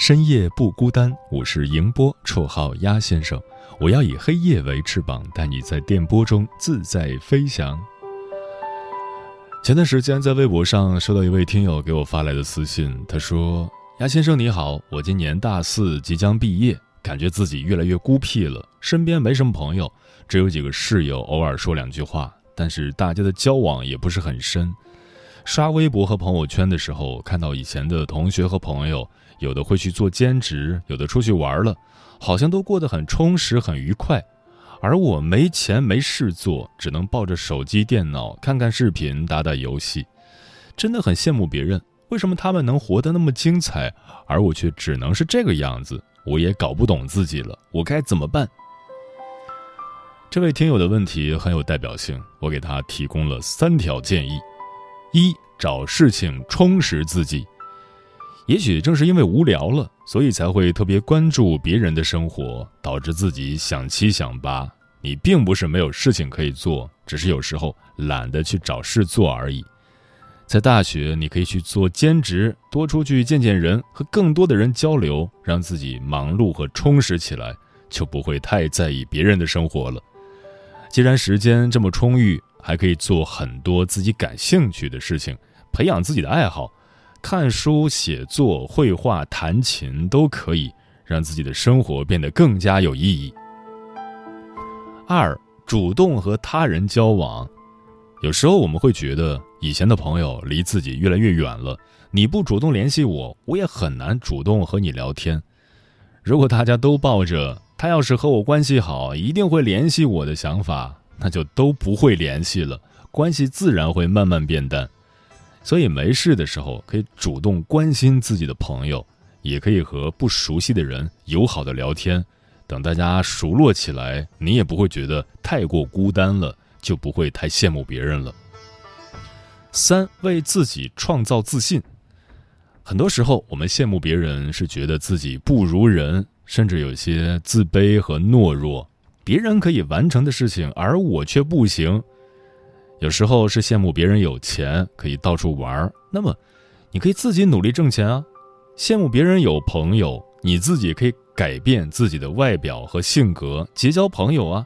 深夜不孤单。我是迎波，绰号鸭先生。我要以黑夜为翅膀，带你在电波中自在飞翔。前段时间在微博上收到一位听友给我发来的私信，他说：“鸭先生你好，我今年大四即将毕业，感觉自己越来越孤僻了，身边没什么朋友，只有几个室友，偶尔说两句话。”但是大家的交往也不是很深，刷微博和朋友圈的时候，看到以前的同学和朋友，有的会去做兼职，有的出去玩了，好像都过得很充实、很愉快，而我没钱没事做，只能抱着手机、电脑看看视频、打打游戏，真的很羡慕别人，为什么他们能活得那么精彩，而我却只能是这个样子？我也搞不懂自己了，我该怎么办？这位听友的问题很有代表性，我给他提供了三条建议：一、找事情充实自己。也许正是因为无聊了，所以才会特别关注别人的生活，导致自己想七想八。你并不是没有事情可以做，只是有时候懒得去找事做而已。在大学，你可以去做兼职，多出去见见人，和更多的人交流，让自己忙碌和充实起来，就不会太在意别人的生活了。既然时间这么充裕，还可以做很多自己感兴趣的事情，培养自己的爱好，看书、写作、绘画、弹琴都可以让自己的生活变得更加有意义。二，主动和他人交往，有时候我们会觉得以前的朋友离自己越来越远了，你不主动联系我，我也很难主动和你聊天。如果大家都抱着。他要是和我关系好，一定会联系我的想法，那就都不会联系了，关系自然会慢慢变淡。所以没事的时候可以主动关心自己的朋友，也可以和不熟悉的人友好的聊天。等大家熟络起来，你也不会觉得太过孤单了，就不会太羡慕别人了。三，为自己创造自信。很多时候，我们羡慕别人，是觉得自己不如人。甚至有些自卑和懦弱，别人可以完成的事情，而我却不行。有时候是羡慕别人有钱可以到处玩那么你可以自己努力挣钱啊；羡慕别人有朋友，你自己可以改变自己的外表和性格，结交朋友啊；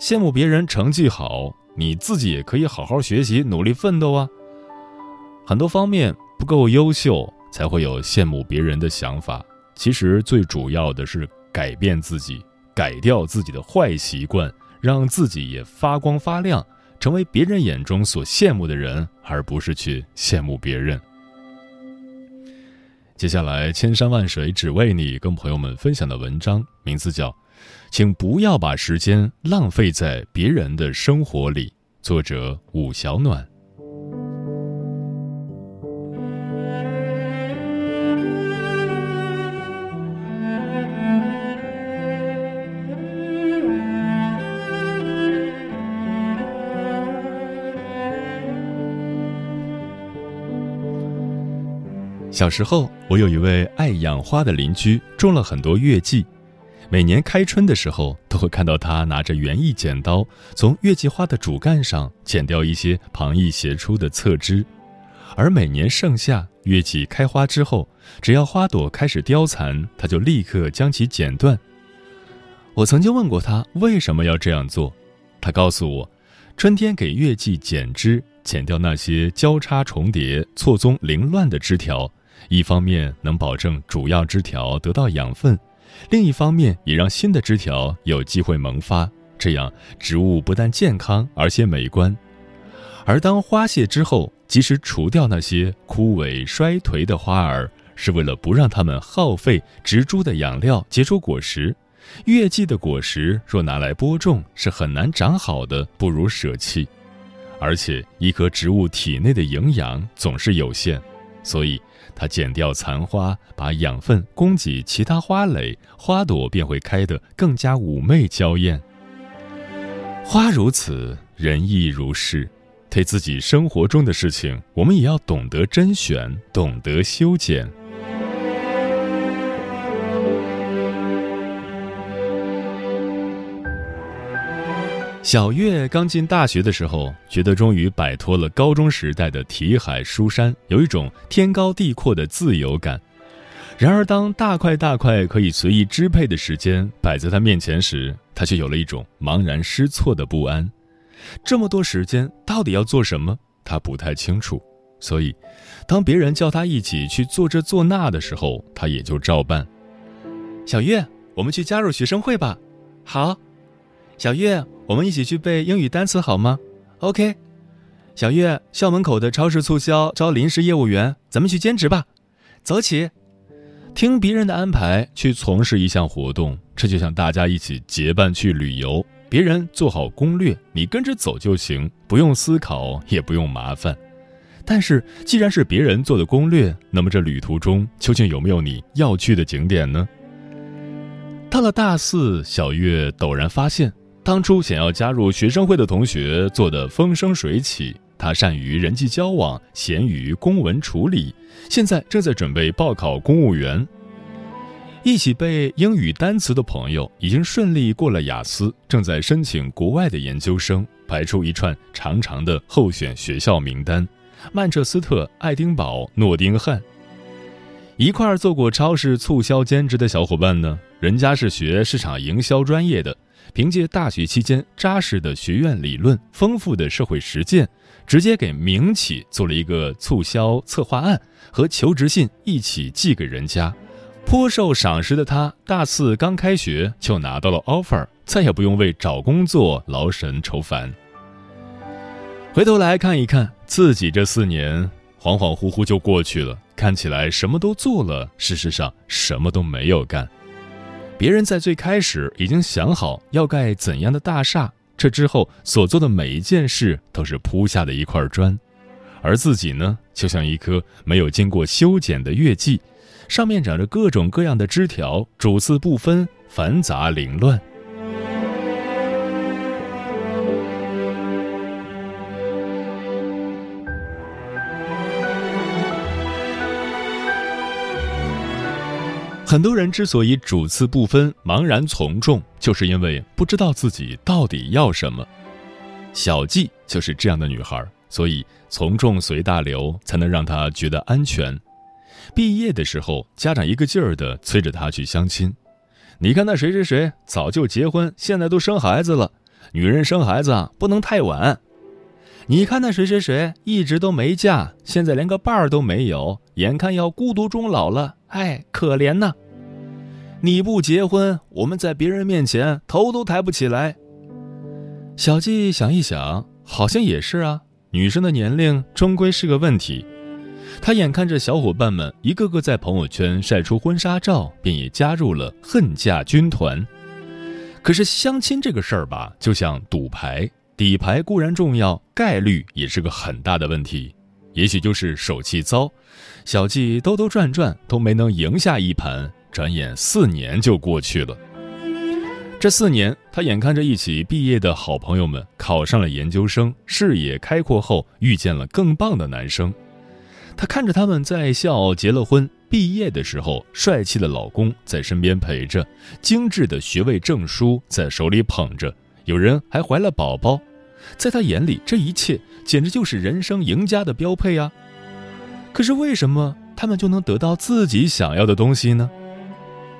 羡慕别人成绩好，你自己也可以好好学习，努力奋斗啊。很多方面不够优秀，才会有羡慕别人的想法。其实最主要的是改变自己，改掉自己的坏习惯，让自己也发光发亮，成为别人眼中所羡慕的人，而不是去羡慕别人。接下来，千山万水只为你，跟朋友们分享的文章名字叫《请不要把时间浪费在别人的生活里》，作者武小暖。小时候，我有一位爱养花的邻居，种了很多月季。每年开春的时候，都会看到他拿着园艺剪刀，从月季花的主干上剪掉一些旁逸斜出的侧枝。而每年盛夏，月季开花之后，只要花朵开始凋残，他就立刻将其剪断。我曾经问过他为什么要这样做，他告诉我，春天给月季剪枝，剪掉那些交叉重叠、错综凌乱的枝条。一方面能保证主要枝条得到养分，另一方面也让新的枝条有机会萌发，这样植物不但健康，而且美观。而当花谢之后，及时除掉那些枯萎衰颓的花儿，是为了不让它们耗费植株的养料结出果实。月季的果实若拿来播种，是很难长好的，不如舍弃。而且，一棵植物体内的营养总是有限，所以它剪掉残花，把养分供给其他花蕾，花朵便会开得更加妩媚娇艳。花如此，人亦如是。对自己生活中的事情，我们也要懂得甄选，懂得修剪。小月刚进大学的时候，觉得终于摆脱了高中时代的题海书山，有一种天高地阔的自由感。然而，当大块大块可以随意支配的时间摆在他面前时，他却有了一种茫然失措的不安。这么多时间到底要做什么？他不太清楚。所以，当别人叫他一起去做这做那的时候，他也就照办。小月，我们去加入学生会吧。好。小月，我们一起去背英语单词好吗？OK。小月，校门口的超市促销招临时业务员，咱们去兼职吧。走起。听别人的安排去从事一项活动，这就像大家一起结伴去旅游，别人做好攻略，你跟着走就行，不用思考，也不用麻烦。但是既然是别人做的攻略，那么这旅途中究竟有没有你要去的景点呢？到了大四，小月陡然发现。当初想要加入学生会的同学做得风生水起，他善于人际交往，贤于公文处理，现在正在准备报考公务员。一起背英语单词的朋友已经顺利过了雅思，正在申请国外的研究生，排出一串长长的候选学校名单：曼彻斯特、爱丁堡、诺丁汉。一块儿做过超市促销兼职的小伙伴呢，人家是学市场营销专业的。凭借大学期间扎实的学院理论、丰富的社会实践，直接给民企做了一个促销策划案和求职信一起寄给人家，颇受赏识的他，大四刚开学就拿到了 offer，再也不用为找工作劳神愁烦。回头来看一看自己这四年，恍恍惚惚就过去了，看起来什么都做了，事实上什么都没有干。别人在最开始已经想好要盖怎样的大厦，这之后所做的每一件事都是铺下的一块砖，而自己呢，就像一棵没有经过修剪的月季，上面长着各种各样的枝条，主次不分，繁杂凌乱。很多人之所以主次不分、茫然从众，就是因为不知道自己到底要什么。小季就是这样的女孩，所以从众随大流才能让她觉得安全。毕业的时候，家长一个劲儿的催着她去相亲。你看那谁谁谁早就结婚，现在都生孩子了。女人生孩子啊，不能太晚。你看那谁谁谁一直都没嫁，现在连个伴儿都没有，眼看要孤独终老了。哎，可怜呐！你不结婚，我们在别人面前头都抬不起来。小季想一想，好像也是啊。女生的年龄终归是个问题。他眼看着小伙伴们一个个在朋友圈晒出婚纱照，便也加入了恨嫁军团。可是相亲这个事儿吧，就像赌牌，底牌固然重要，概率也是个很大的问题。也许就是手气糟。小季兜兜转转都没能赢下一盘，转眼四年就过去了。这四年，他眼看着一起毕业的好朋友们考上了研究生，视野开阔后遇见了更棒的男生。他看着他们在校结了婚，毕业的时候帅气的老公在身边陪着，精致的学位证书在手里捧着，有人还怀了宝宝。在他眼里，这一切简直就是人生赢家的标配啊！可是为什么他们就能得到自己想要的东西呢？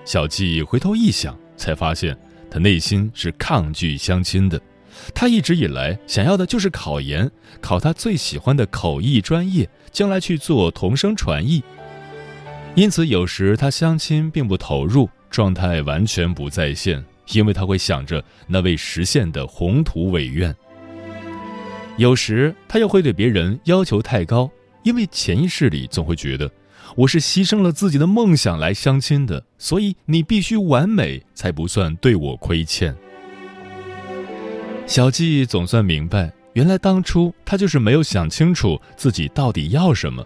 小季回头一想，才发现他内心是抗拒相亲的。他一直以来想要的就是考研，考他最喜欢的口译专业，将来去做同声传译。因此，有时他相亲并不投入，状态完全不在线，因为他会想着那未实现的宏图伟愿。有时他又会对别人要求太高，因为潜意识里总会觉得我是牺牲了自己的梦想来相亲的，所以你必须完美才不算对我亏欠。小季总算明白，原来当初他就是没有想清楚自己到底要什么。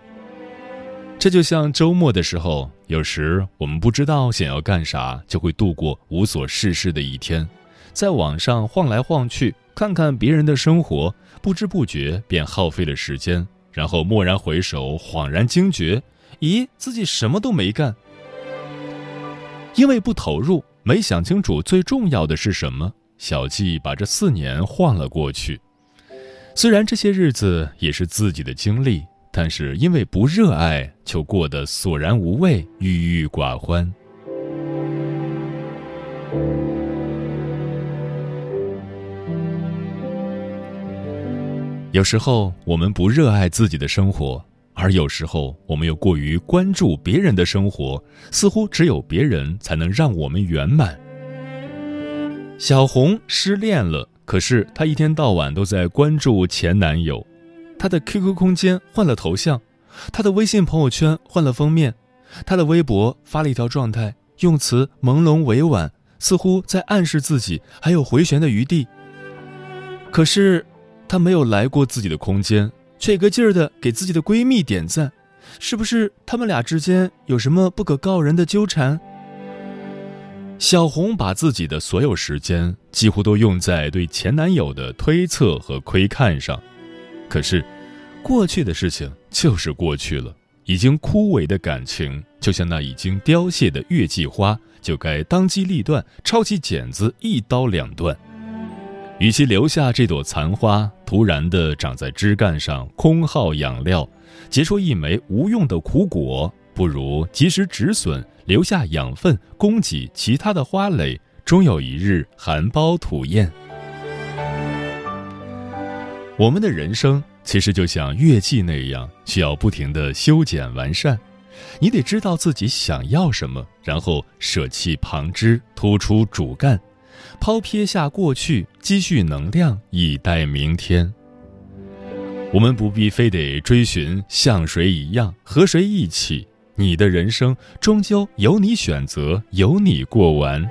这就像周末的时候，有时我们不知道想要干啥，就会度过无所事事的一天，在网上晃来晃去，看看别人的生活，不知不觉便耗费了时间，然后蓦然回首，恍然惊觉，咦，自己什么都没干。因为不投入，没想清楚最重要的是什么，小季把这四年晃了过去。虽然这些日子也是自己的经历。但是因为不热爱，就过得索然无味、郁郁寡欢。有时候我们不热爱自己的生活，而有时候我们又过于关注别人的生活，似乎只有别人才能让我们圆满。小红失恋了，可是她一天到晚都在关注前男友。她的 QQ 空间换了头像，她的微信朋友圈换了封面，她的微博发了一条状态，用词朦胧委婉，似乎在暗示自己还有回旋的余地。可是，他没有来过自己的空间，却一个劲儿的给自己的闺蜜点赞，是不是他们俩之间有什么不可告人的纠缠？小红把自己的所有时间几乎都用在对前男友的推测和窥看上。可是，过去的事情就是过去了。已经枯萎的感情，就像那已经凋谢的月季花，就该当机立断，抄起剪子一刀两断。与其留下这朵残花，突然的长在枝干上，空耗养料，结出一枚无用的苦果，不如及时止损，留下养分，供给其他的花蕾，终有一日含苞吐艳。我们的人生其实就像乐器那样，需要不停的修剪完善。你得知道自己想要什么，然后舍弃旁枝，突出主干，抛撇下过去，积蓄能量，以待明天。我们不必非得追寻像谁一样，和谁一起。你的人生终究由你选择，由你过完。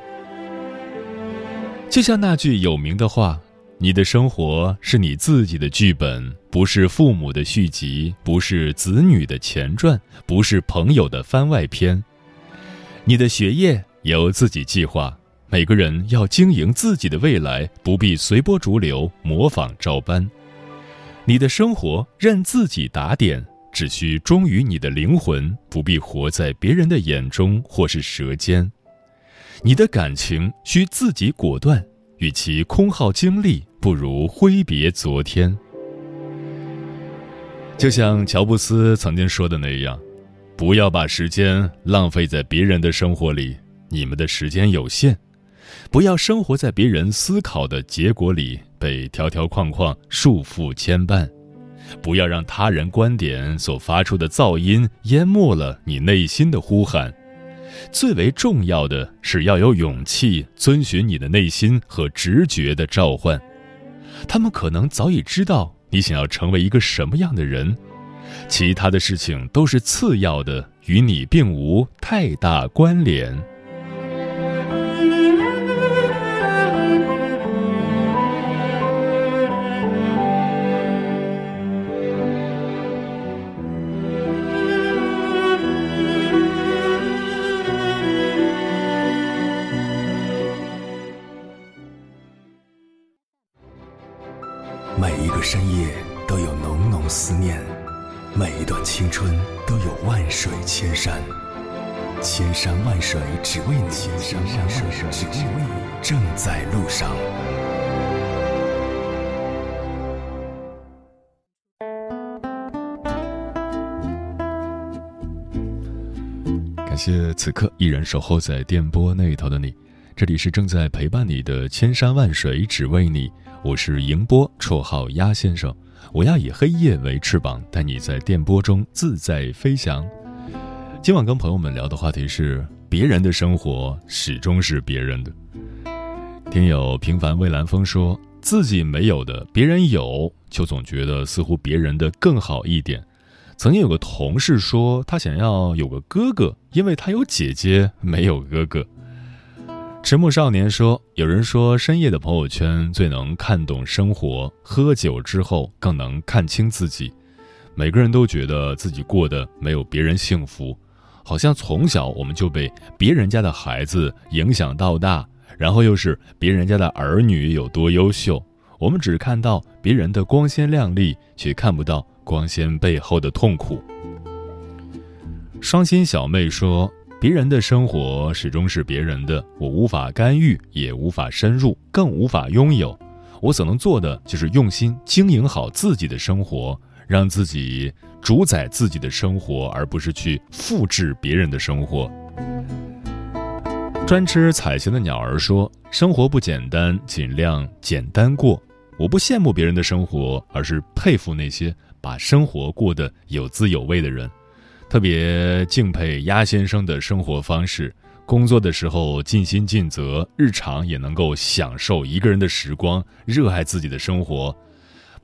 就像那句有名的话。你的生活是你自己的剧本，不是父母的续集，不是子女的前传，不是朋友的番外篇。你的学业由自己计划，每个人要经营自己的未来，不必随波逐流，模仿照搬。你的生活任自己打点，只需忠于你的灵魂，不必活在别人的眼中或是舌尖。你的感情需自己果断。与其空耗精力，不如挥别昨天。就像乔布斯曾经说的那样，不要把时间浪费在别人的生活里，你们的时间有限；不要生活在别人思考的结果里，被条条框框束缚牵绊；不要让他人观点所发出的噪音淹没了你内心的呼喊。最为重要的是要有勇气遵循你的内心和直觉的召唤，他们可能早已知道你想要成为一个什么样的人，其他的事情都是次要的，与你并无太大关联。深夜都有浓浓思念，每一段青春都有万水千山，千山万水只为你，千山万水只为你，正在路上。感谢此刻依然守候在电波那头的你，这里是正在陪伴你的千山万水只为你。我是迎波，绰号鸭先生。我要以黑夜为翅膀，带你在电波中自在飞翔。今晚跟朋友们聊的话题是：别人的生活始终是别人的。听友平凡蔚蓝风说自己没有的，别人有，就总觉得似乎别人的更好一点。曾经有个同事说，他想要有个哥哥，因为他有姐姐，没有哥哥。迟暮少年说，有人说深夜的朋友圈最能看懂生活，喝酒之后更能看清自己。每个人都觉得自己过得没有别人幸福，好像从小我们就被别人家的孩子影响到大。然后又是别人家的儿女有多优秀，我们只看到别人的光鲜亮丽，却看不到光鲜背后的痛苦。双心小妹说：“别人的生活始终是别人的，我无法干预，也无法深入，更无法拥有。我所能做的就是用心经营好自己的生活，让自己主宰自己的生活，而不是去复制别人的生活。”专吃彩霞的鸟儿说：“生活不简单，尽量简单过。我不羡慕别人的生活，而是佩服那些把生活过得有滋有味的人。特别敬佩鸭先生的生活方式：工作的时候尽心尽责，日常也能够享受一个人的时光，热爱自己的生活。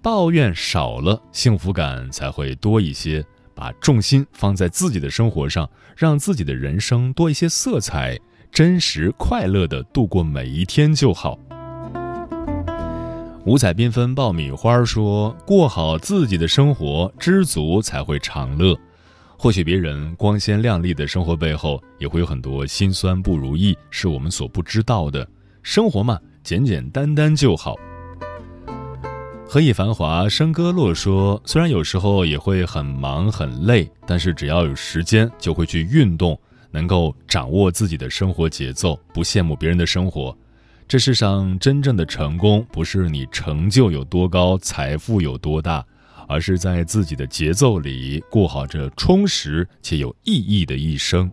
抱怨少了，幸福感才会多一些。把重心放在自己的生活上，让自己的人生多一些色彩。”真实快乐的度过每一天就好。五彩缤纷爆米花说：“过好自己的生活，知足才会长乐。或许别人光鲜亮丽的生活背后，也会有很多辛酸不如意，是我们所不知道的。生活嘛，简简单单就好。”何以繁华笙歌落说：“虽然有时候也会很忙很累，但是只要有时间，就会去运动。”能够掌握自己的生活节奏，不羡慕别人的生活。这世上真正的成功，不是你成就有多高、财富有多大，而是在自己的节奏里过好这充实且有意义的一生。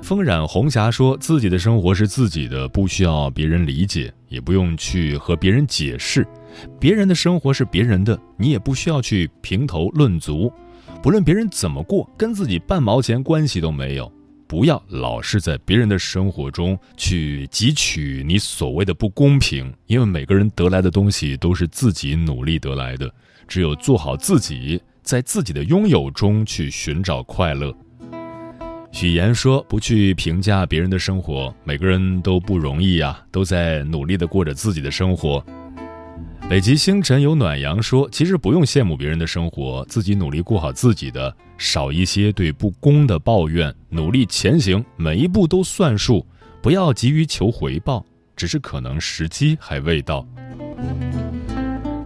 风染红霞说自己的生活是自己的，不需要别人理解，也不用去和别人解释。别人的生活是别人的，你也不需要去评头论足。不论别人怎么过，跟自己半毛钱关系都没有。不要老是在别人的生活中去汲取你所谓的不公平，因为每个人得来的东西都是自己努力得来的。只有做好自己，在自己的拥有中去寻找快乐。许言说：“不去评价别人的生活，每个人都不容易啊，都在努力的过着自己的生活。”北极星辰有暖阳说：“其实不用羡慕别人的生活，自己努力过好自己的，少一些对不公的抱怨，努力前行，每一步都算数，不要急于求回报，只是可能时机还未到。”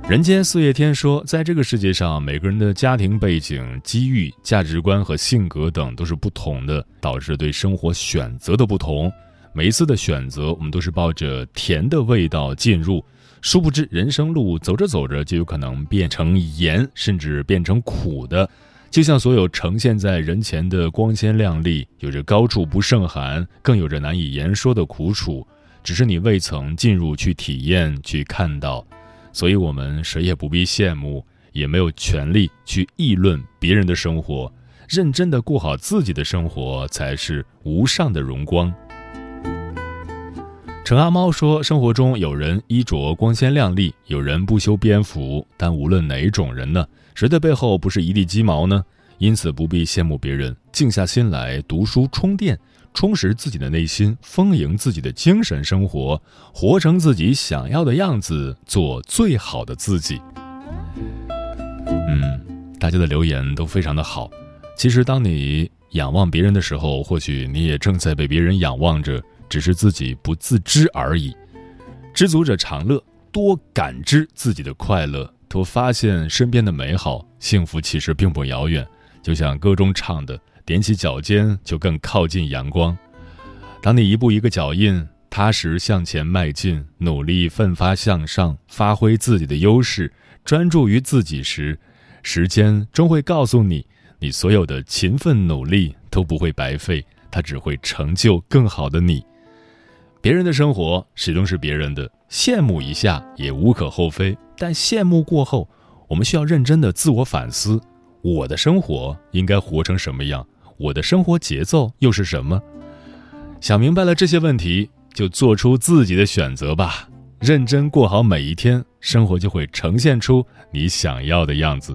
人间四月天说：“在这个世界上，每个人的家庭背景、机遇、价值观和性格等都是不同的，导致对生活选择的不同。每一次的选择，我们都是抱着甜的味道进入。”殊不知，人生路走着走着就有可能变成盐，甚至变成苦的。就像所有呈现在人前的光鲜亮丽，有着高处不胜寒，更有着难以言说的苦楚。只是你未曾进入去体验、去看到，所以我们谁也不必羡慕，也没有权利去议论别人的生活。认真的过好自己的生活，才是无上的荣光。陈阿猫说：“生活中有人衣着光鲜亮丽，有人不修边幅，但无论哪种人呢，谁的背后不是一地鸡毛呢？因此不必羡慕别人，静下心来读书充电，充实自己的内心，丰盈自己的精神生活，活成自己想要的样子，做最好的自己。”嗯，大家的留言都非常的好。其实，当你仰望别人的时候，或许你也正在被别人仰望着。只是自己不自知而已。知足者常乐，多感知自己的快乐，多发现身边的美好，幸福其实并不遥远。就像歌中唱的：“踮起脚尖，就更靠近阳光。”当你一步一个脚印，踏实向前迈进，努力奋发向上，发挥自己的优势，专注于自己时，时间终会告诉你，你所有的勤奋努力都不会白费，它只会成就更好的你。别人的生活始终是别人的，羡慕一下也无可厚非。但羡慕过后，我们需要认真的自我反思：我的生活应该活成什么样？我的生活节奏又是什么？想明白了这些问题，就做出自己的选择吧。认真过好每一天，生活就会呈现出你想要的样子。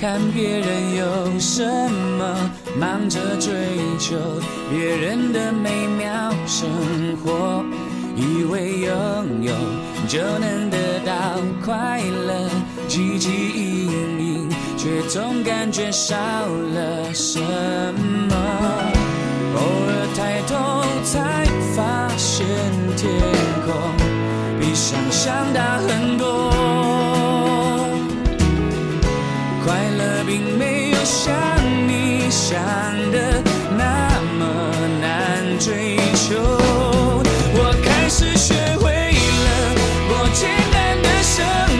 看别人有什么，忙着追求别人的美妙生活，以为拥有就能得到快乐，汲汲营营，却总感觉少了什么。偶尔抬头才发现天空比想象大很多。并没有像你想的那么难追求，我开始学会了，我简单的生活。